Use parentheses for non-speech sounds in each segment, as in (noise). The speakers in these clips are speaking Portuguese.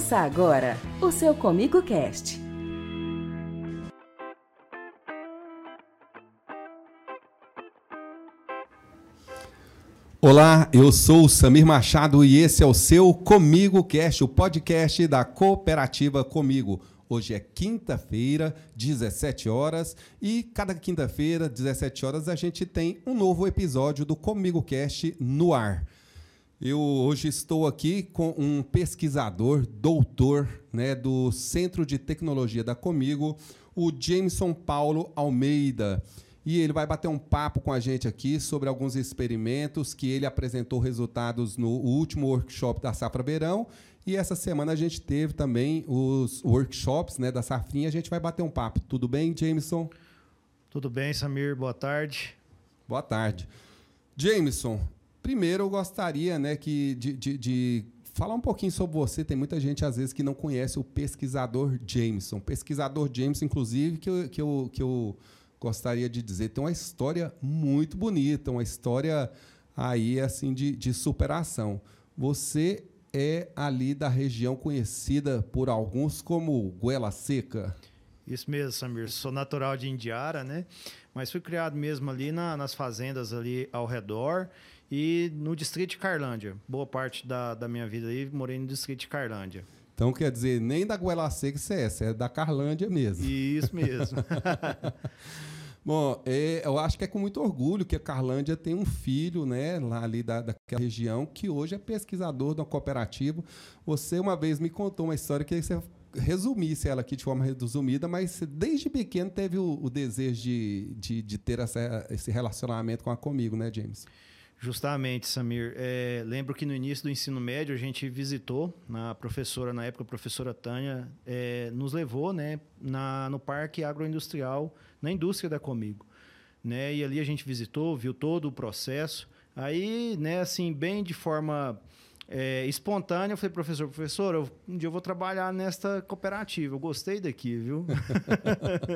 Ouça agora o seu Comigo Cast. Olá, eu sou o Samir Machado e esse é o seu Comigo Cast, o podcast da cooperativa Comigo. Hoje é quinta-feira, 17 horas, e cada quinta-feira, 17 horas, a gente tem um novo episódio do Comigo Cast no ar. Eu hoje estou aqui com um pesquisador, doutor, né, do Centro de Tecnologia da Comigo, o Jameson Paulo Almeida. E ele vai bater um papo com a gente aqui sobre alguns experimentos que ele apresentou resultados no último workshop da Safra Verão. E essa semana a gente teve também os workshops né, da Safrinha. A gente vai bater um papo. Tudo bem, Jameson? Tudo bem, Samir. Boa tarde. Boa tarde. Jameson, Primeiro, eu gostaria né, que de, de, de, falar um pouquinho sobre você. Tem muita gente, às vezes, que não conhece o pesquisador Jameson. Pesquisador Jameson, inclusive, que eu, que eu, que eu gostaria de dizer, tem uma história muito bonita, uma história aí assim de, de superação. Você é ali da região conhecida por alguns como Goela Seca. Isso mesmo, Samir. Sou natural de Indiara, né? Mas fui criado mesmo ali na, nas fazendas ali ao redor e no distrito de Carlândia. Boa parte da, da minha vida aí morei no distrito de Carlândia. Então, quer dizer, nem da Goela Seca você é, você é da Carlândia mesmo. Isso mesmo. (laughs) Bom, é, eu acho que é com muito orgulho que a Carlândia tem um filho, né, lá ali da, daquela região, que hoje é pesquisador da cooperativa. Você uma vez me contou uma história que você resumisse ela aqui de forma resumida, mas desde pequeno teve o, o desejo de, de, de ter essa, esse relacionamento com a Comigo, né, James? Justamente, Samir. É, lembro que no início do ensino médio a gente visitou, a professora, na época, a professora Tânia, é, nos levou né, na, no Parque Agroindustrial, na indústria da Comigo. Né? E ali a gente visitou, viu todo o processo. Aí, né, assim, bem de forma é, espontânea, eu falei, professor, professor, eu, um dia eu vou trabalhar nesta cooperativa. Eu gostei daqui, viu?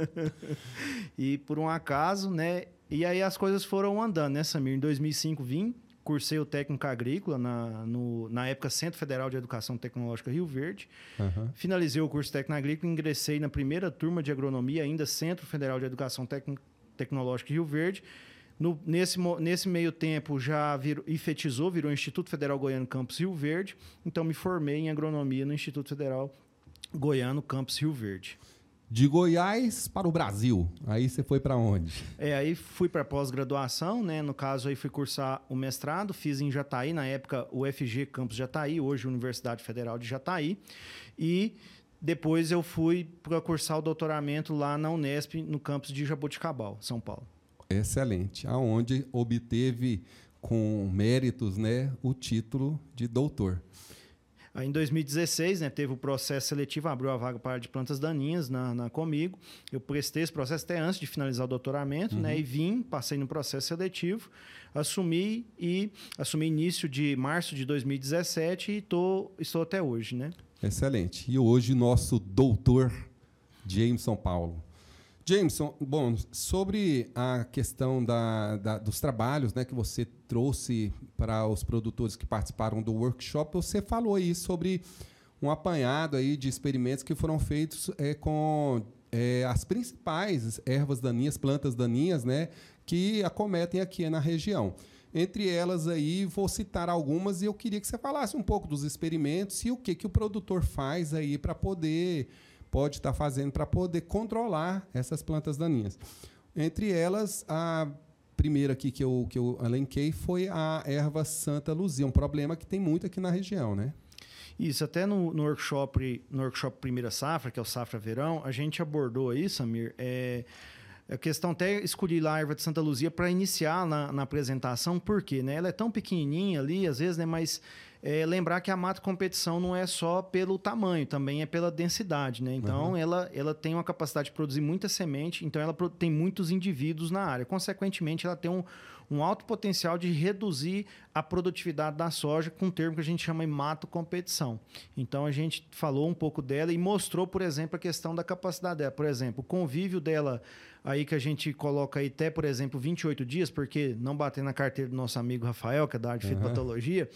(laughs) e por um acaso, né, e aí as coisas foram andando, né, Samir? Em 2005 vim, cursei o técnico agrícola na, no, na época Centro Federal de Educação Tecnológica Rio Verde. Uhum. Finalizei o curso técnico agrícola, ingressei na primeira turma de agronomia, ainda Centro Federal de Educação Tec Tecnológica Rio Verde. No, nesse, nesse meio tempo já virou, efetizou, virou Instituto Federal Goiano Campus Rio Verde. Então me formei em agronomia no Instituto Federal Goiano Campus Rio Verde. De Goiás para o Brasil. Aí você foi para onde? É, aí fui para pós-graduação, né? No caso aí fui cursar o mestrado, fiz em Jataí, na época o FG Campus Jataí, hoje Universidade Federal de Jataí. E depois eu fui para cursar o doutoramento lá na Unesp, no campus de Jaboticabal, São Paulo. Excelente. Aonde obteve com méritos, né, o título de doutor. Aí, em 2016, né, teve o processo seletivo, abriu a vaga para de plantas daninhas na, na Comigo. Eu prestei esse processo até antes de finalizar o doutoramento, né, uhum. né, e vim, passei no processo seletivo, assumi e assumi início de março de 2017 e tô, estou até hoje, né? Excelente. E hoje nosso doutor Jameson Paulo. Jameson, bom, sobre a questão da, da, dos trabalhos né, que você trouxe para os produtores que participaram do workshop, você falou aí sobre um apanhado aí de experimentos que foram feitos é, com é, as principais ervas daninhas, plantas daninhas, né, que acometem aqui na região. Entre elas aí, vou citar algumas e eu queria que você falasse um pouco dos experimentos e o que, que o produtor faz aí para poder pode estar fazendo para poder controlar essas plantas daninhas. Entre elas, a primeira aqui que eu, que eu elenquei foi a erva Santa Luzia, um problema que tem muito aqui na região, né? Isso, até no, no, workshop, no workshop Primeira Safra, que é o Safra Verão, a gente abordou aí, Samir, é, a questão até escolhi lá a erva de Santa Luzia para iniciar na, na apresentação, porque né, ela é tão pequenininha ali, às vezes, né, mas é, lembrar que a mata competição não é só pelo tamanho, também é pela densidade, né? Então, uhum. ela, ela tem uma capacidade de produzir muita semente, então ela tem muitos indivíduos na área. Consequentemente, ela tem um, um alto potencial de reduzir a produtividade da soja com um termo que a gente chama de mato competição. Então, a gente falou um pouco dela e mostrou, por exemplo, a questão da capacidade dela. Por exemplo, o convívio dela aí que a gente coloca aí até, por exemplo, 28 dias, porque não bater na carteira do nosso amigo Rafael, que é da área de Uhum. fitopatologia,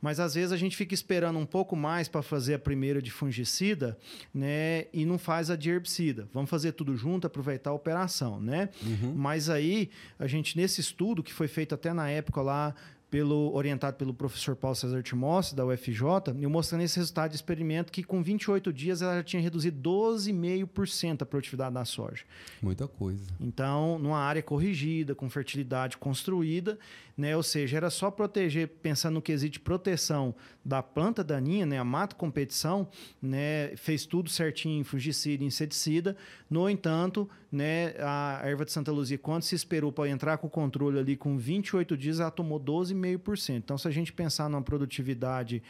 mas às vezes a gente fica esperando um pouco mais para fazer a primeira de fungicida, né, e não faz a de herbicida. Vamos fazer tudo junto, aproveitar a operação, né? Mas aí a gente nesse estudo que foi feito até na época lá pelo, orientado pelo professor Paulo César Timóteo, da UFJ, eu mostrando esse resultado de experimento que com 28 dias ela já tinha reduzido 12,5% a produtividade da soja. Muita coisa. Então, numa área corrigida, com fertilidade construída, né? Ou seja, era só proteger, pensando no quesito de proteção da planta daninha, né? A mato competição, né? Fez tudo certinho, fungicida, inseticida. No entanto, né? A erva de Santa Luzia, quando se esperou para entrar com o controle ali com 28 dias, ela tomou 12,5%. Então, se a gente pensar numa produtividade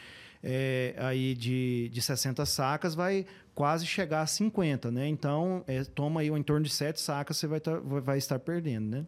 é, aí de, de 60 sacas, vai quase chegar a 50, né? Então, é, toma aí em torno de 7 sacas, você vai, tá- vai estar perdendo, né?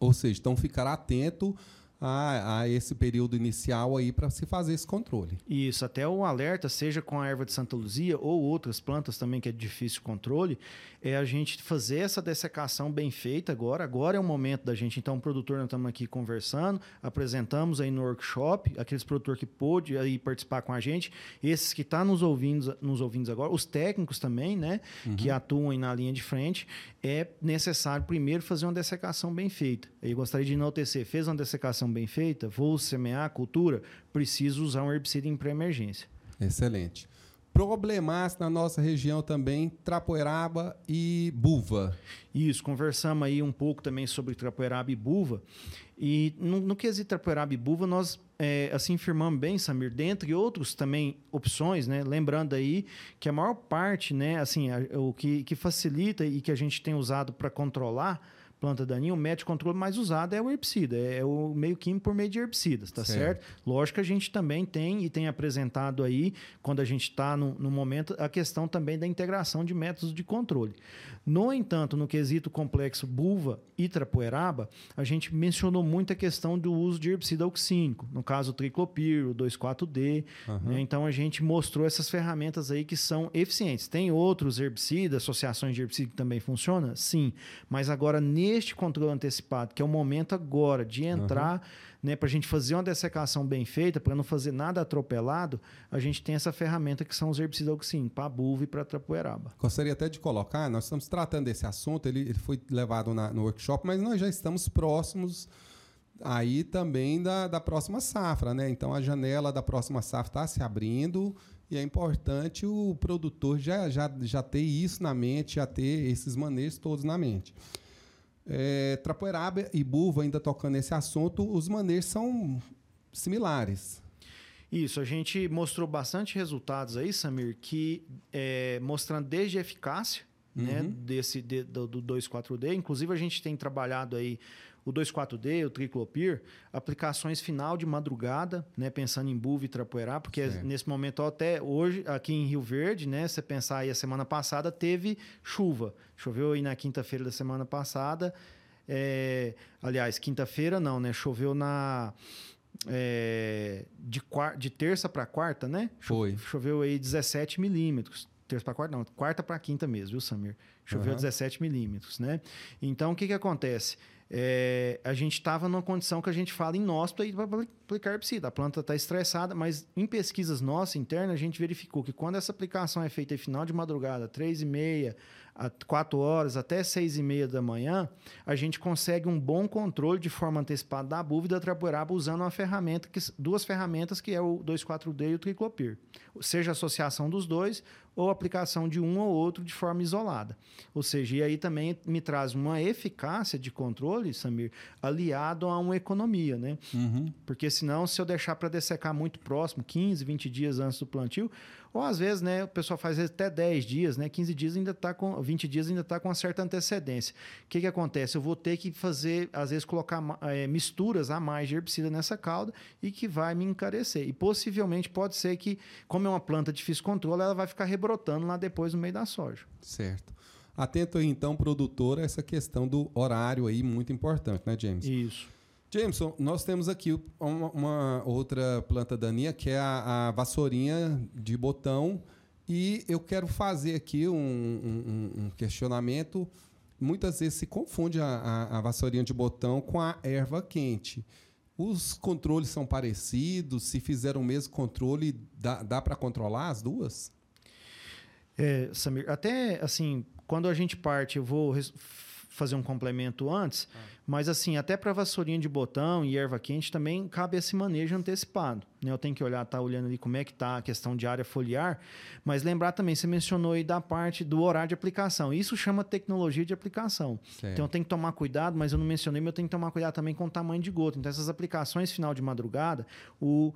Ou seja, então ficar atento a, a esse período inicial aí para se fazer esse controle. Isso, até o alerta, seja com a erva de Santa Luzia ou outras plantas também que é de difícil controle, é a gente fazer essa dessecação bem feita agora. Agora é o momento da gente, então, o produtor, nós estamos aqui conversando, apresentamos aí no workshop, aqueles produtor que pôde aí participar com a gente, esses que estão nos ouvindo, nos ouvindo agora, os técnicos também, né, que atuam aí na linha de frente, é necessário primeiro fazer uma dessecação bem feita. Eu gostaria de enaltecer, fez uma dessecação bem feita, vou semear a cultura, preciso usar um herbicida em pré-emergência. Excelente. Problemas na nossa região também, trapoeraba e buva. Isso, conversamos aí um pouco também sobre trapoeraba e buva. E no, no quesito trapoeraba e buva, nós é, assim firmamos bem, Samir, dentre outros também opções, né? Lembrando aí que a maior parte, né, assim, a- o que, que facilita e que a gente tem usado para controlar planta daninha, o método de controle mais usado é o herbicida, é o meio químico por meio de herbicidas, tá Certo. certo? Lógico que a gente também tem e tem apresentado aí, quando a gente está no, no momento, a questão também da integração de métodos de controle. No entanto, no quesito complexo buva e trapoeraba, a gente mencionou muito a questão do uso de herbicida auxínico, no caso o triclopir, o 2,4-D. né? Então a gente mostrou essas ferramentas aí que são eficientes. Tem outros herbicidas, associações de herbicida que também funcionam? Sim. Mas agora, neste controle antecipado, que é o momento agora de entrar né, para a gente fazer uma dessecação bem feita, para não fazer nada atropelado, a gente tem essa ferramenta que são os herbicidas auxínicos, para buva e para trapoeraba. Gostaria até de colocar, nós estamos tratando desse assunto, ele, ele foi levado na- no workshop, mas nós já estamos próximos aí também da, da próxima safra, né? Então a janela da próxima safra está se abrindo e é importante o produtor já, já, já ter isso na mente, já ter esses manejos todos na mente. É, Trapoeraba e Buva, ainda tocando esse assunto, os manejos são similares. Isso, a gente mostrou bastante resultados aí, Samir, que é, mostrando desde a eficácia né, desse de- do, do 2,4-D. Inclusive, a gente tem trabalhado aí o 2,4-D, o triclopir, aplicações final de madrugada, né, pensando em buva e trapoerá, porque nesse momento até hoje, aqui em Rio Verde, né, você pensar aí a semana passada, teve chuva. Choveu aí na quinta-feira da semana passada. é, aliás, quinta-feira não, né? Choveu na é, de, quar- de terça para quarta, né? Foi. Choveu aí 17 milímetros. Terça para quarta, não, quarta para quinta mesmo, viu, Samir? Choveu Aham. 17 milímetros, né? Então, o que que acontece? É, a gente estava numa condição que a gente fala inóspita e aplicar herbicida. A planta está estressada, mas em pesquisas nossas internas, a gente verificou que quando essa aplicação é feita em final de madrugada, três e meia, a 4 horas até 6 e meia da manhã, a gente consegue um bom controle de forma antecipada da buva e da usando uma ferramenta, que, duas ferramentas que é o 2,4-D e o triclopir. Seja a associação dos dois ou aplicação de um ou outro de forma isolada. Ou seja, e aí também me traz uma eficácia de controle, Samir, aliado a uma economia, né? Porque senão, se eu deixar para dessecar muito próximo, 15, 20 dias antes do plantio, ou às vezes, né, o pessoal faz até 10 dias, né? 15 dias ainda tá com 20 dias ainda está com uma certa antecedência. O que, que acontece? Eu vou ter que fazer, às vezes, colocar eh, misturas a mais de herbicida nessa cauda e que vai me encarecer. E possivelmente pode ser que, como é uma planta de difícil controle, ela vai ficar rebrotando lá depois no meio da soja. Certo. Atento aí, então, produtor, a essa questão do horário aí, muito importante, né, James? Isso. Jameson, nós temos aqui uma, uma outra planta daninha, que é a, a vassourinha de botão, e eu quero fazer aqui um, um- um questionamento muitas vezes se confunde a, a, a vassourinha de botão com a erva quente. Os controles são parecidos? Se fizer o mesmo controle, dá, dá para controlar as duas? É, Samir, até assim, quando a gente parte, eu vou fazer um complemento antes, ah. mas assim, até para vassourinha de botão e erva quente também cabe esse manejo antecipado. Né? Eu tenho que olhar, tá olhando ali como é que tá a questão de área foliar, mas lembrar também, você mencionou aí da parte do horário de aplicação. Isso chama tecnologia de aplicação. Certo. Então eu tenho que tomar cuidado, mas eu não mencionei, mas eu tenho que tomar cuidado também com o tamanho de gota. Então essas aplicações final de madrugada, o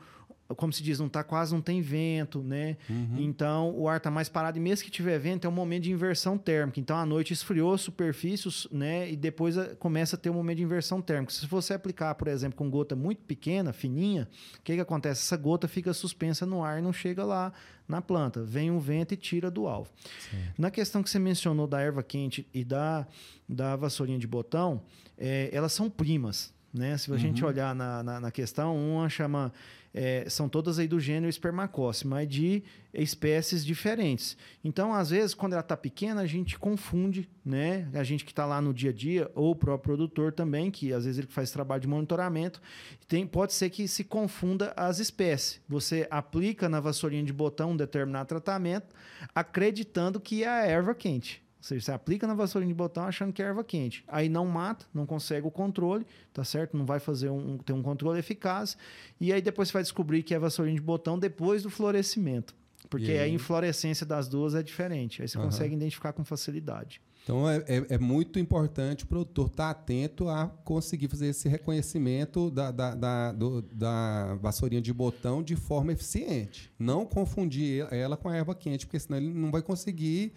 como se diz, não tá quase não tem vento, né? Uhum. Então o ar está mais parado e mesmo que tiver vento é um momento de inversão térmica. Então à noite esfriou a superfície, né? E depois eh, começa a ter um momento de inversão térmica. Se você aplicar, por exemplo, com gota muito pequena, fininha, o que que acontece? Essa gota fica suspensa no ar e não chega lá na planta. Vem um vento e tira do alvo. Sim. Na questão que você mencionou da erva quente e da da vassourinha de botão, é, elas são primas, né? Se a uhum. gente olhar na, na, na questão, uma chama é, são todas aí do gênero Spermacossi, mas de espécies diferentes. Então, às vezes, quando ela está pequena, a gente confunde, né? A gente que está lá no dia a dia, ou o próprio produtor também, que às vezes ele faz trabalho de monitoramento, tem, pode ser que se confunda as espécies. Você aplica na vassourinha de botão um determinado tratamento, acreditando que é a erva quente. Ou seja, você aplica na vassourinha de botão achando que é erva quente. Aí não mata, não consegue o controle, tá certo? Não vai fazer um, ter um controle eficaz. E aí depois você vai descobrir que é vassourinha de botão depois do florescimento. Porque aí? a inflorescência das duas é diferente. Aí você uhum. consegue identificar com facilidade. Então é, é, é, muito importante o produtor estar tá atento a conseguir fazer esse reconhecimento da, da, da, do, da vassourinha de botão de forma eficiente. Não confundir ela com a erva quente, porque senão ele não vai conseguir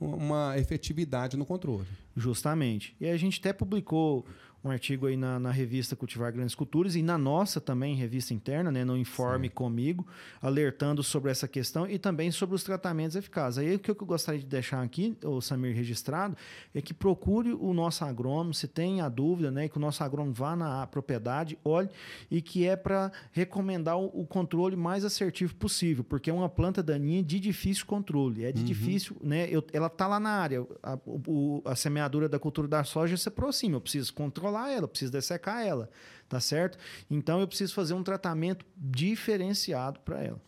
uma efetividade no controle. Justamente. E a gente até publicou um artigo aí na, na, revista Cultivar Grandes Culturas e na nossa também, revista interna, né, no Informe Sim. Comigo, alertando sobre essa questão e também sobre os tratamentos eficazes. Aí o que eu gostaria de deixar aqui, o Samir registrado, é que procure o nosso agrônomo, se tem a dúvida, né, que o nosso agrônomo vá na propriedade, olhe e que é para recomendar o, o, controle mais assertivo possível, porque é uma planta daninha de difícil controle, é de uhum. difícil, né, eu, ela está lá na área, a, o, a semeadura da cultura da soja se aproxima, eu preciso controlar controlar ela, preciso dessecar ela, tá certo? Então eu preciso fazer um tratamento diferenciado para ela.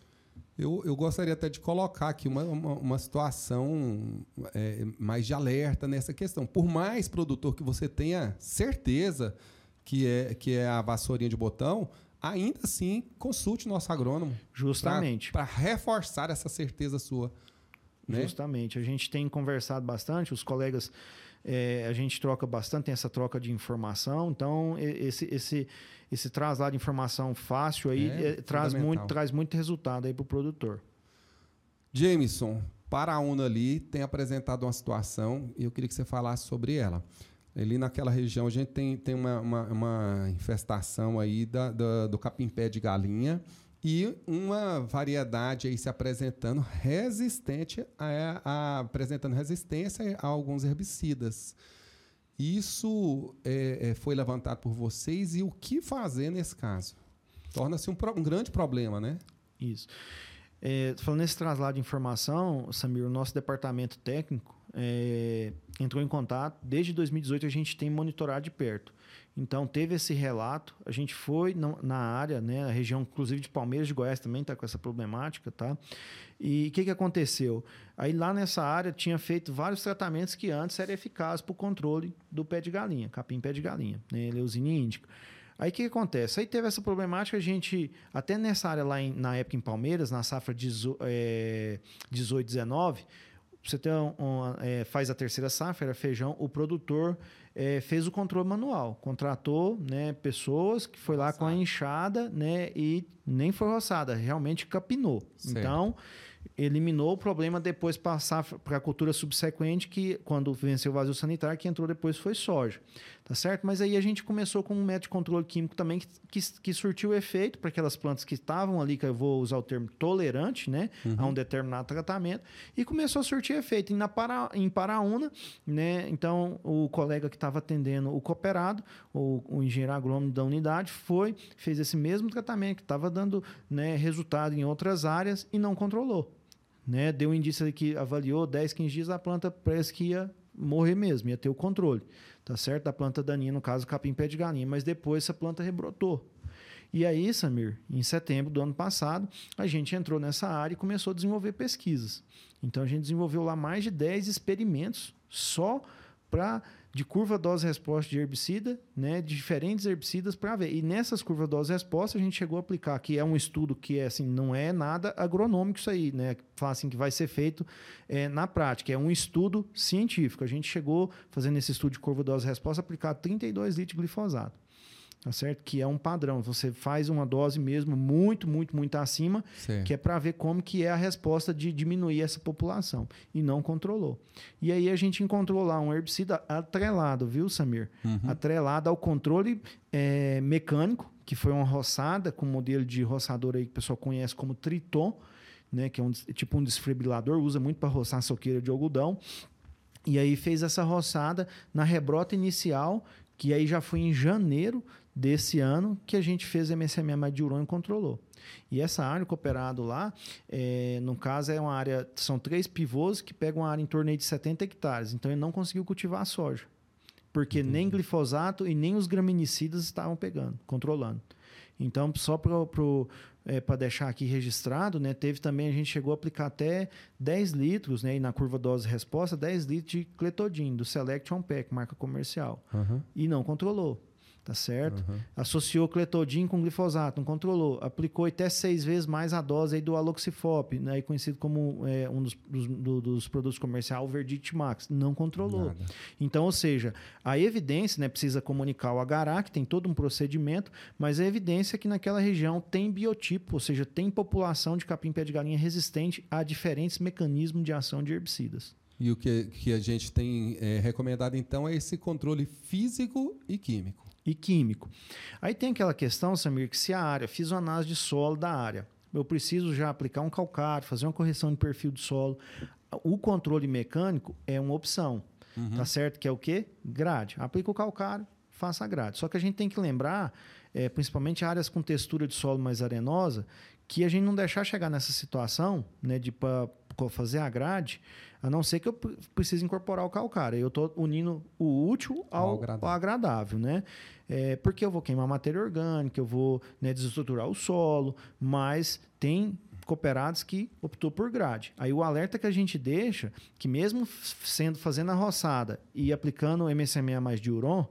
Eu, eu, gostaria até de colocar aqui uma, uma, uma situação é, mais de alerta nessa questão. Por mais produtor que você tenha certeza que é, que é a vassourinha de botão, ainda assim consulte o nosso agrônomo. Justamente. Para reforçar essa certeza sua. Né? Justamente. A gente tem conversado bastante, os colegas é, a gente troca bastante, tem essa troca de informação. Então, esse, esse, esse traslado de informação fácil aí é, é, traz, muito, traz muito resultado aí para o produtor. Jameson, para a UNA ali, tem apresentado uma situação e eu queria que você falasse sobre ela. Ali naquela região a gente tem, tem uma, uma, uma infestação aí da, da, do capim-pé de galinha e uma variedade aí se apresentando resistente a, a apresentando resistência a alguns herbicidas. Isso é, é, foi levantado por vocês e o que fazer nesse caso? Torna-se um, um, grande problema, né? Isso. É, falando nesse traslado de informação, Samir, o nosso departamento técnico é, entrou em contato. Desde 2018 a gente tem monitorado de perto. Então teve esse relato, a gente foi na área, né, a região inclusive de Palmeiras de Goiás também está com essa problemática, tá? E o que, que aconteceu? Aí lá nessa área tinha feito vários tratamentos que antes eram eficazes para o controle do pé de galinha, capim pé de galinha, né, leucina índica. Aí o que, que, acontece? Aí teve essa problemática, a gente, até nessa área lá em, na época em Palmeiras, na safra 18, é, 18 19, você tem um, um, é, faz a terceira safra, era feijão, o produtor é, fez o controle manual, contratou né, pessoas que foi lá com a enxada né, e nem foi roçada, realmente capinou. Certo. Então, eliminou o problema depois passar para a cultura subsequente, que quando venceu o vazio sanitário, que entrou depois foi soja tá certo? Mas aí a gente começou com um método de controle químico também que, que, que surtiu efeito para aquelas plantas que estavam ali, que eu vou usar o termo tolerante, né, uhum. a um determinado tratamento, e começou a surtir efeito. E na para, em Paraúna, né, então o colega que estava atendendo o cooperado, o, o engenheiro agrônomo da unidade, foi, fez esse mesmo tratamento que estava dando né, resultado em outras áreas e não controlou. Né? Deu um indício que avaliou 10, 15 dias, a planta parece que ia morrer mesmo, ia ter o controle, tá certo? Da planta daninha, no caso, capim pé de galinha. Mas depois essa planta rebrotou. E aí, Samir, em setembro do ano passado, a gente entrou nessa área e começou a desenvolver pesquisas. Então a gente desenvolveu lá mais de 10 experimentos só para de curva dose resposta de herbicida, né, de diferentes herbicidas para ver. E nessas curvas dose resposta a gente chegou a aplicar que é um estudo que é assim, não é nada agronômico isso aí, né, fala assim que vai ser feito é, na prática, é um estudo científico. A gente chegou fazendo esse estudo de curva dose resposta aplicar 32 litros de glifosato tá certo? Que é um padrão. Você faz uma dose mesmo muito, muito, muito acima, certo. que é para ver como que é a resposta de diminuir essa população. E não controlou. E aí a gente encontrou lá um herbicida atrelado, viu, Samir? Uhum. Atrelado ao controle é, mecânico, que foi uma roçada com um modelo de roçador aí que o pessoal conhece como Triton, né, que é um, tipo um desfibrilador, usa muito para roçar soqueira de algodão. E aí fez essa roçada na rebrota inicial, que aí já foi em janeiro desse ano que a gente fez MSMA urânio e controlou. E essa área cooperado lá, é, no caso, é uma área. São três pivôs que pegam uma área em torno de 70 hectares. Então ele não conseguiu cultivar a soja. Porque nem glifosato e nem os graminicidas estavam pegando, controlando. Então, só para é, deixar aqui registrado, né, teve também, a gente chegou a aplicar até 10 litros, né, e na curva dose-resposta, 10 litros de cletodin, do Select On Pack, marca comercial. Uhum. E não controlou tá certo? Uhum. Associou cletodin com glifosato, não controlou. Aplicou até seis vezes mais a dose aí do aloxifop, né, conhecido como é, um dos, dos, do, dos produtos comerciais, o Verdict Max, não controlou. Nada. Então, ou seja, a evidência, né, precisa comunicar o agará, que tem todo um procedimento, mas a evidência é que naquela região tem biotipo, ou seja, tem população de capim-pé de galinha resistente a diferentes mecanismos de ação de herbicidas. E o que, que a gente tem é, recomendado, então, é esse controle físico e químico e químico. Aí tem aquela questão, Samir, que se a área, fiz uma análise de solo da área, eu preciso já aplicar um calcário, fazer uma correção de perfil do solo. O controle mecânico é uma opção, uhum. tá certo? Que é o quê? Grade. Aplica o calcário, faça a grade. Só que a gente tem que lembrar, é, principalmente áreas com textura de solo mais arenosa, que a gente não deixar chegar nessa situação, né, de fazer a grade, a não ser que eu precise incorporar o calcário. Eu estou unindo o útil ao, ao agradável. Ao agradável né? É, porque eu vou queimar matéria orgânica, eu vou né, desestruturar o solo, mas tem cooperados que optou por grade. Aí o alerta que a gente deixa, que mesmo sendo fazendo a roçada e aplicando o MSMA mais diuron,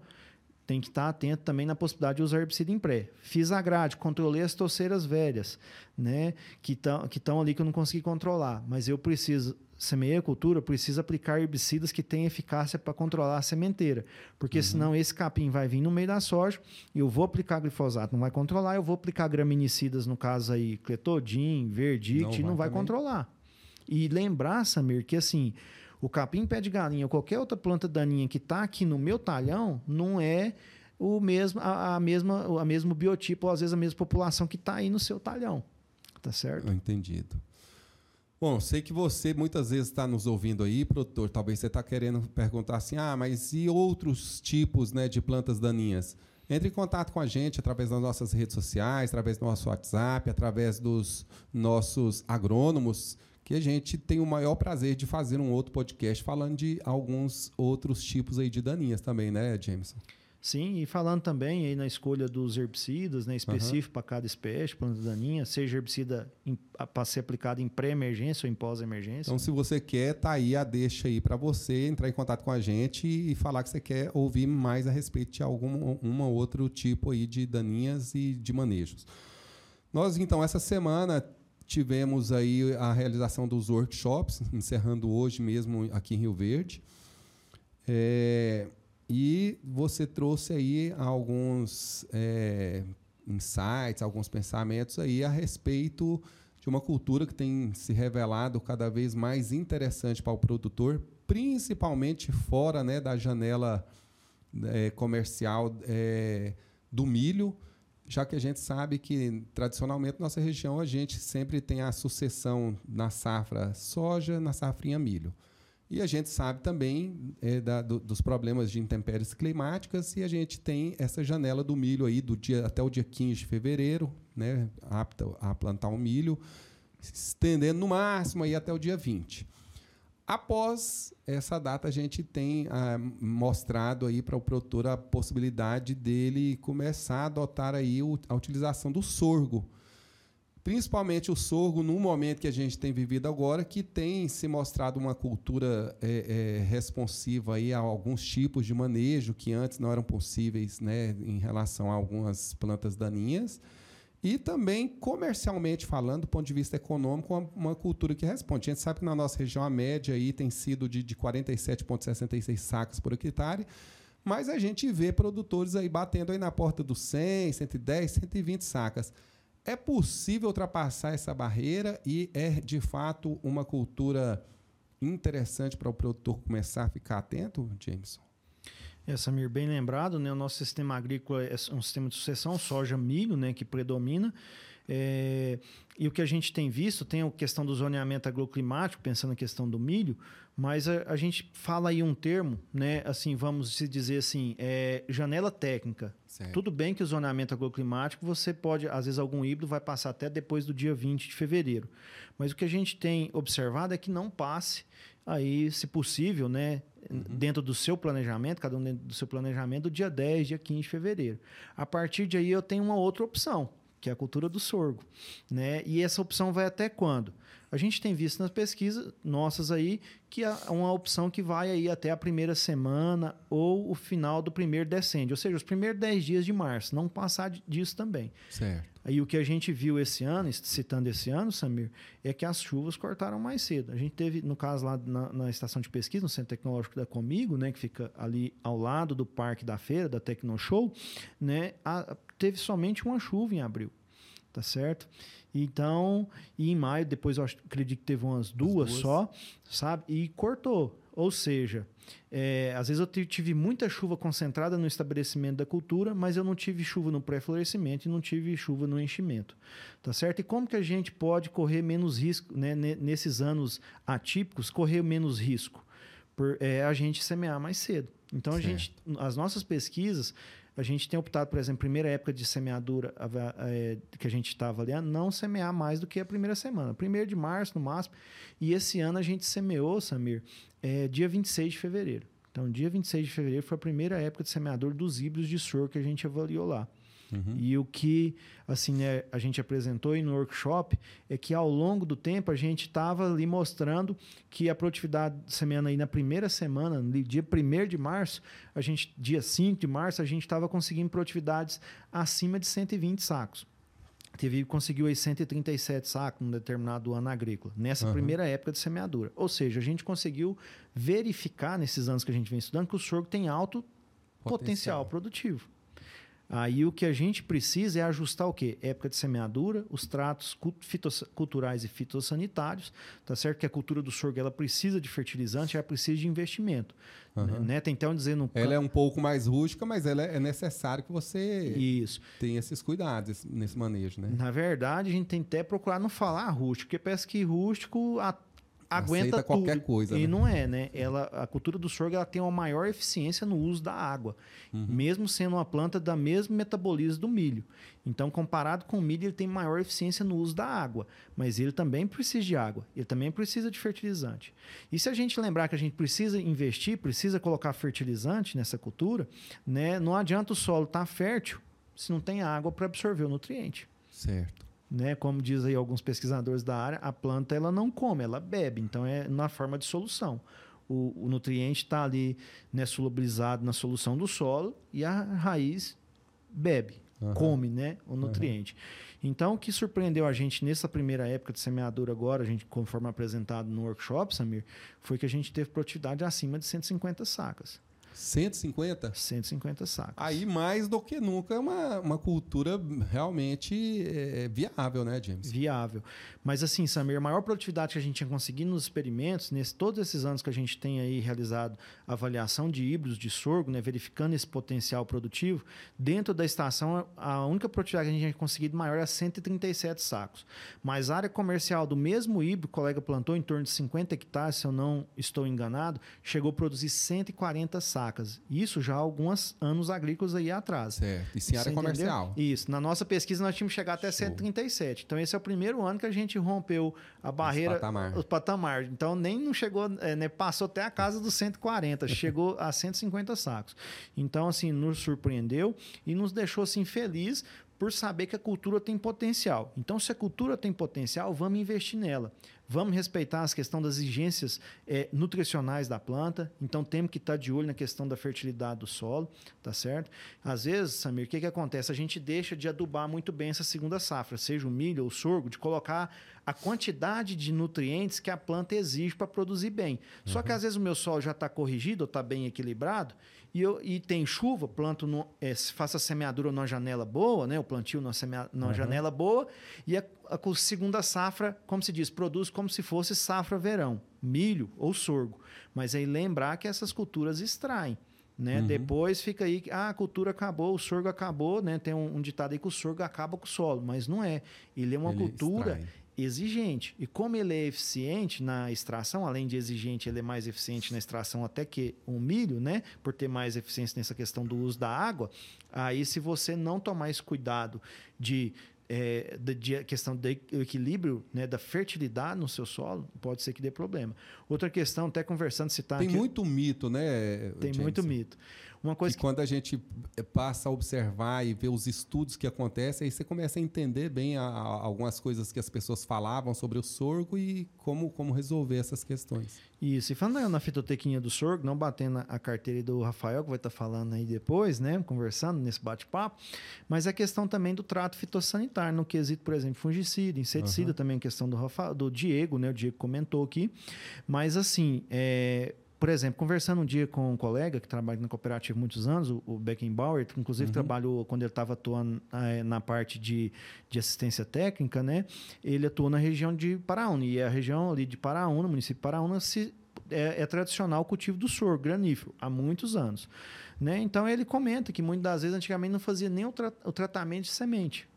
tem que estar atento também na possibilidade de usar herbicida em pré. Fiz a grade, controlei as torceiras velhas, né, que estão que ali que eu não consegui controlar, mas eu preciso semeia cultura precisa aplicar herbicidas que têm eficácia para controlar a sementeira, porque uhum. senão esse capim vai vir no meio da soja, eu vou aplicar glifosato, não vai controlar, eu vou aplicar graminicidas, no caso aí, cletodin, verdict, não, não vai, vai controlar. E lembrar, Samir, que assim, o capim pé de galinha ou qualquer outra planta daninha que está aqui no meu talhão não é o mesmo, a, a, mesma, a mesmo biotipo, ou às vezes a mesma população que está aí no seu talhão. Tá certo? Entendido. Bom, sei que você muitas vezes está nos ouvindo aí, produtor. Talvez você está querendo perguntar assim: ah, mas e outros tipos né, de plantas daninhas? Entre em contato com a gente através das nossas redes sociais, através do nosso WhatsApp, através dos nossos agrônomos, que a gente tem o maior prazer de fazer um outro podcast falando de alguns outros tipos aí de daninhas também, né, Jameson? Sim, e falando também aí na escolha dos herbicidas, né, específico uhum. para cada espécie, planta daninha, seja herbicida para ser aplicado em pré-emergência ou em pós-emergência. Então, se você quer, tá aí a deixa aí para você entrar em contato com a gente e falar que você quer ouvir mais a respeito de algum uma outro tipo aí de daninhas e de manejos. Nós então essa semana tivemos aí a realização dos workshops, (laughs) encerrando hoje mesmo aqui em Rio Verde. É, e você trouxe aí alguns é, insights, alguns pensamentos aí a respeito de uma cultura que tem se revelado cada vez mais interessante para o produtor, principalmente fora né, da janela é, comercial é, do milho, já que a gente sabe que tradicionalmente nossa região a gente sempre tem a sucessão na safra soja, na safrinha milho. E a gente sabe também é, da, do, dos problemas de intempéries climáticas e a gente tem essa janela do milho aí do dia até o dia 15 de fevereiro, né, apta a plantar o um milho, estendendo no máximo aí até o dia 20. Após essa data, a gente tem ah, mostrado aí para o produtor a possibilidade dele começar a adotar aí o, a utilização do sorgo. Principalmente o sorgo, no momento que a gente tem vivido agora, que tem se mostrado uma cultura é, é, responsiva aí a alguns tipos de manejo que antes não eram possíveis né, em relação a algumas plantas daninhas. E também, comercialmente falando, do ponto de vista econômico, uma, cultura que responde. A gente sabe que na nossa região a média aí tem sido de, de 47,66 sacas por hectare, mas a gente vê produtores aí batendo aí na porta dos 100, 110, 120 sacas. É possível ultrapassar essa barreira e é, de fato, uma cultura interessante para o produtor começar a ficar atento, Jameson? É, Samir, bem lembrado, né? O nosso sistema agrícola é um sistema de sucessão, soja, milho, né? Que predomina. É, e o que a gente tem visto, tem a questão do zoneamento agroclimático, pensando na questão do milho, mas a, a gente fala aí um termo, né? Assim, vamos se dizer assim, é, janela técnica. Certo. Tudo bem que o zoneamento agroclimático, você pode, às vezes, algum híbrido vai passar até depois do dia 20 de fevereiro. Mas o que a gente tem observado é que não passe aí, se possível, né, uhum. dentro do seu planejamento, cada um dentro do seu planejamento, do dia 10, dia 15 de fevereiro. A partir de aí eu tenho uma outra opção, que é a cultura do sorgo, né? E essa opção vai até quando? A gente tem visto nas pesquisas nossas aí que é uma opção que vai aí até a primeira semana ou o final do primeiro descende, ou seja, os primeiros 10 dias de março, não passar disso também. Certo. Aí o que a gente viu esse ano, citando esse ano, Samir, é que as chuvas cortaram mais cedo. A gente teve, no caso lá na, na estação de pesquisa, no Centro Tecnológico da Comigo, né, que fica ali ao lado do Parque da Feira, da Tecnoshow, né, a, teve somente uma chuva em abril, tá certo? Então, e em maio, depois eu acredito que teve umas duas, duas. só, sabe? E cortou. Ou seja, é, às vezes eu tive muita chuva concentrada no estabelecimento da cultura, mas eu não tive chuva no pré-florescimento e não tive chuva no enchimento. Tá certo? E como que a gente pode correr menos risco, né, nesses anos atípicos, correr menos risco? Por é, a gente semear mais cedo. Então, a gente, as nossas pesquisas, a gente tem optado, por exemplo, primeira época de semeadura é, que a gente estava ali, a não semear mais do que a primeira semana. Primeiro de março, no máximo. E esse ano a gente semeou, Samir, é, dia 26 de fevereiro. Então, dia 26 de fevereiro foi a primeira época de semeador dos híbridos de soro que a gente avaliou lá. Uhum. E o que assim né, a gente apresentou aí no workshop é que ao longo do tempo a gente estava ali mostrando que a produtividade semeando aí na primeira semana, no dia 1 de março, a gente, dia 5 de março, a gente estava conseguindo produtividades acima de 120 sacos. Teve, conseguiu aí 137 sacos num determinado ano agrícola, nessa uhum. primeira época de semeadura. Ou seja, a gente conseguiu verificar nesses anos que a gente vem estudando que o sorgo tem alto potencial, potencial produtivo. Aí o que a gente precisa é ajustar o quê? Época de semeadura, os tratos culturais e fitossanitários, tá certo? Que a cultura do sorgo ela precisa de fertilizante, ela precisa de investimento. Uhum. Né? Tem então dizer no Ela é um pouco mais rústica, mas ela é necessário que você Isso. tenha esses cuidados nesse manejo, né? Na verdade, a gente tem até procurar não falar rústico, porque parece que rústico aguenta Aceita qualquer tudo. coisa. E né? não é, né? Ela, a cultura do sorgo ela tem uma maior eficiência no uso da água, uhum. mesmo sendo uma planta da mesmo metabolismo do milho. Então, comparado com o milho, ele tem maior eficiência no uso da água, mas ele também precisa de água, ele também precisa de fertilizante. E se a gente lembrar que a gente precisa investir, precisa colocar fertilizante nessa cultura, né? Não adianta o solo estar tá fértil se não tem água para absorver o nutriente. Certo né? Como diz aí alguns pesquisadores da área, a planta ela não come, ela bebe. Então é na forma de solução. O, o nutriente está ali né, solubilizado na solução do solo e a raiz bebe, uhum. come né, o nutriente. Uhum. Então, o que surpreendeu a gente nessa primeira época de semeadura agora, a gente, conforme apresentado no workshop, Samir, foi que a gente teve produtividade acima de 150 sacas. 150? 150 sacos. Aí, mais do que nunca, é uma, uma cultura realmente é, viável, né, James? Viável. Mas, assim, Samir, a maior produtividade que a gente tinha conseguido nos experimentos, nesses todos esses anos que a gente tem aí realizado avaliação de híbridos de sorgo, né, verificando esse potencial produtivo, dentro da estação, a única produtividade que a gente tinha conseguido maior é 137 sacos. Mas a área comercial do mesmo híbrido, o colega plantou em torno de 50 hectares, se eu não estou enganado, chegou a produzir 140 sacos sacas. Isso já há alguns anos agrícolas aí atrás. Certo. Isso em área comercial. Isso. Na nossa pesquisa nós tínhamos chegar até Show. 137. Então esse é o primeiro ano que a gente rompeu a barreira, patamar. o patamar. Então nem não chegou, é, né, passou até a casa dos 140, (laughs) chegou a 150 sacos. Então assim, nos surpreendeu e nos deixou assim feliz por saber que a cultura tem potencial. Então, se a cultura tem potencial, vamos investir nela. Vamos respeitar as questões das exigências é, nutricionais da planta. Então, temos que estar de olho na questão da fertilidade do solo, tá certo? Às vezes, Samir, o que, que acontece? A gente deixa de adubar muito bem essa segunda safra, seja o milho ou o sorgo, de colocar a quantidade de nutrientes que a planta exige para produzir bem. Uhum. Só que, uhum. às vezes, o meu solo já está corrigido ou está bem equilibrado e, eu, e tem chuva, planto, no, é, faço a semeadura numa janela boa, né? o plantio numa, semea, numa uhum. janela boa, e a, a, segunda safra, como se diz, produz como se fosse safra verão, milho ou sorgo. Mas aí lembrar que essas culturas extraem. Né? Uhum. Depois fica aí, ah, a cultura acabou, o sorgo acabou, né? Tem um, um, ditado aí que o sorgo acaba com o solo, mas não é. Ele é uma Ele cultura extrai exigente. E como ele é eficiente na extração, além de exigente, ele é mais eficiente na extração até que o milho, né? Por ter mais eficiência nessa questão do uso da água. Aí, se você não tomar esse cuidado de é, de, de, questão do equilíbrio, né, da fertilidade no seu solo, pode ser que dê problema. Outra questão, até conversando, citar Tem aqui, muito mito, né? Tem muito mito. Uma coisa que, que, quando a gente eh, passa a observar e ver os estudos que acontecem, aí você começa a entender bem a, a, algumas coisas que as pessoas falavam sobre o sorgo e como, como resolver essas questões. Isso. E falando na fitotequinha do sorgo, não batendo a carteira do Rafael, que vai estar falando aí depois, né? Conversando nesse bate-papo. Mas a questão também do trato fitossanitário, no quesito, por exemplo, fungicida, inseticida, uhum. também a questão do, Rafa, do Diego, né? O Diego comentou aqui. Mas assim, é, por exemplo, conversando um dia com um colega que trabalha na cooperativa há muitos anos, o, o Beckenbauer, inclusive uhum. trabalhou quando ele estava atuando é, na parte de, de assistência técnica, né? Ele atuou na região de Paraúna. E a região ali de Paraúna, município de Paraúna, se, é, é, tradicional o cultivo do sorgo granífero, há muitos anos. Né? Então ele comenta que muitas das vezes antigamente não fazia nem o, tra o tratamento de semente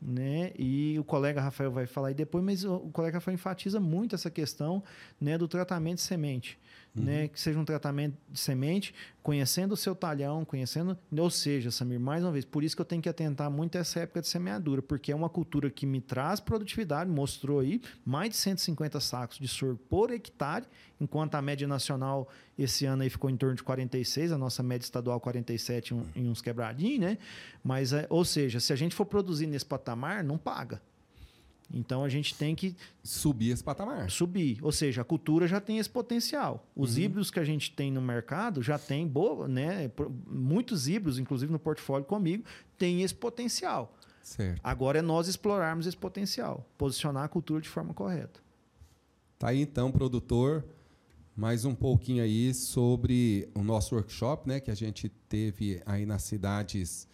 né? E o colega Rafael vai falar aí depois, mas o, o colega Rafael enfatiza muito essa questão, né, do tratamento de semente, uhum. né? Que seja um tratamento de semente, conhecendo o seu talhão, conhecendo, ou seja, Samir, mais uma vez, por isso que eu tenho que atentar muito a essa época de semeadura, porque é uma cultura que me traz produtividade, mostrou aí mais de 150 sacos de sorgo por hectare, enquanto a média nacional esse ano aí ficou em torno de 46, a nossa média estadual 47 um, em uns quebradinhos, né? Mas, é, ou seja, se a gente for produzir nesse patamar, não paga. Então a gente tem que subir esse patamar. Subir, ou seja, a cultura já tem esse potencial. Os uhum. híbridos que a gente tem no mercado já tem boa, né? Muitos híbridos, inclusive no portfólio comigo, tem esse potencial. Certo. Agora é nós explorarmos esse potencial, posicionar a cultura de forma correta. Tá aí então, produtor, mais um pouquinho aí sobre o nosso workshop, né, que a gente teve aí nas cidades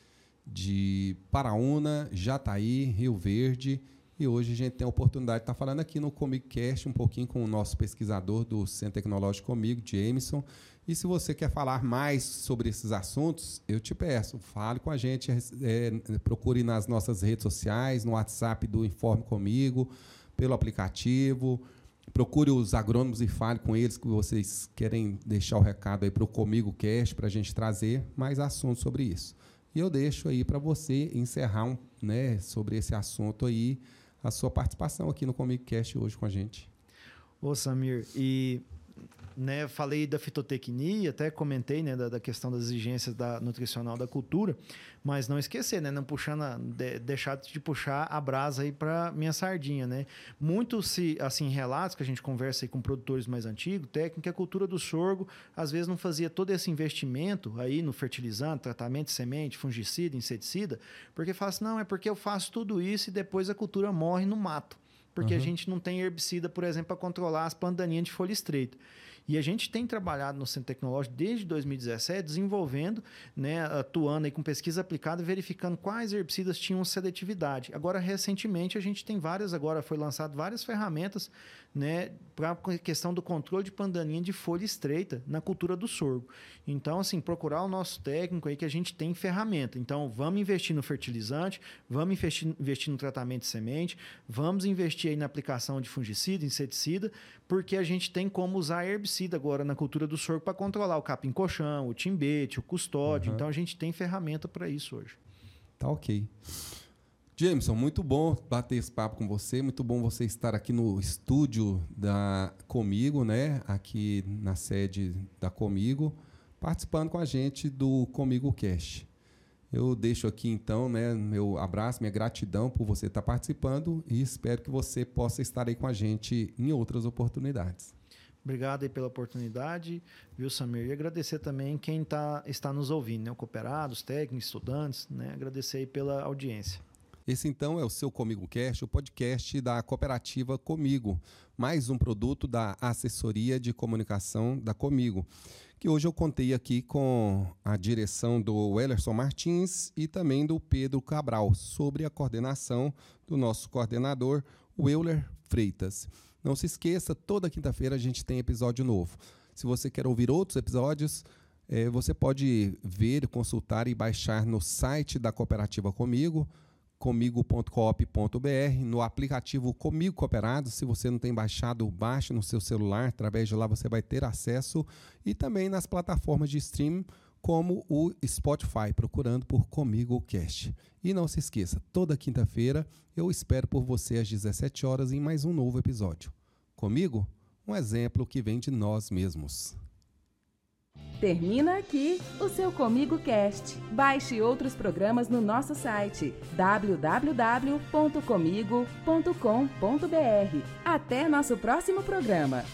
de Paraúna, Jataí, Rio Verde e hoje a gente tem a oportunidade de estar falando aqui no Comicast um pouquinho com o nosso pesquisador do Centro Tecnológico comigo, Jameson. E se você quer falar mais sobre esses assuntos, eu te peço, fale com a gente, é, procure nas nossas redes sociais, no WhatsApp do Informe Comigo, pelo aplicativo. Procure os agrônomos e fale com eles que vocês querem deixar o recado aí para o Comigo Cast para a gente trazer mais assuntos sobre isso. E eu deixo aí para você encerrar um, né, sobre esse assunto aí a sua participação aqui no Comicast hoje com a gente. Ô, Samir, e né, falei da fitotecnia, até comentei né, da, da, questão das exigências da nutricional da cultura, mas não esquecer, né, não puxando, de, deixar de puxar a brasa aí para minha sardinha, né? Muitos se assim relatos que a gente conversa aí com produtores mais antigos, técnica, a cultura do sorgo às vezes não fazia todo esse investimento aí no fertilizante, tratamento de semente, fungicida, inseticida, porque fala assim, não, é porque eu faço tudo isso e depois a cultura morre no mato porque uhum. a gente não tem herbicida, por exemplo, para controlar as pandaninhas de folha estreita. E a gente tem trabalhado no Centro Tecnológico desde 2017, desenvolvendo, né, atuando aí com pesquisa aplicada, verificando quais herbicidas tinham seletividade. Agora, recentemente, a gente tem várias, agora foi lançado várias ferramentas né, para a questão do controle de pandaninha de folha estreita na cultura do sorgo. Então, assim, procurar o nosso técnico aí que a gente tem ferramenta. Então, vamos investir no fertilizante, vamos investir, investir no tratamento de semente, vamos investir aí na aplicação de fungicida, inseticida, porque a gente tem como usar herbicida agora na cultura do sorgo para controlar o capim-colchão, o timbete, o custódio. Uhum. Então a gente tem ferramenta para isso hoje. Tá ok. Jameson, muito bom bater esse papo com você, muito bom você estar aqui no estúdio da Comigo, né? Aqui na sede da Comigo, participando com a gente do Comigo Cast. Eu deixo aqui então, né, meu abraço, minha gratidão por você estar participando e espero que você possa estar aí com a gente em outras oportunidades. Obrigado aí pela oportunidade, viu, Samir? E agradecer também quem tá, está nos ouvindo, né? O cooperados, técnicos, estudantes, né? Agradecer aí pela audiência. Esse então é o seu Comigo Cast, o podcast da cooperativa Comigo, mais um produto da assessoria de comunicação da Comigo, que hoje eu contei aqui com a direção do Wellerson Martins e também do Pedro Cabral, sobre a coordenação do nosso coordenador, Euler Freitas. Não se esqueça, toda quinta-feira a gente tem episódio novo. Se você quer ouvir outros episódios, é, você pode ver, consultar e baixar no site da Cooperativa Comigo, comigo.coop.br, no aplicativo Comigo Cooperado. Se você não tem baixado, baixe no seu celular, através de lá você vai ter acesso e também nas plataformas de streaming como o Spotify, procurando por Comigo Cast. E não se esqueça, toda quinta-feira eu espero por você às 17 horas em mais um novo episódio. Comigo, um exemplo que vem de nós mesmos. Termina aqui o seu Comigo Cast. Baixe outros programas no nosso site www.comigo.com.br. Até nosso próximo programa.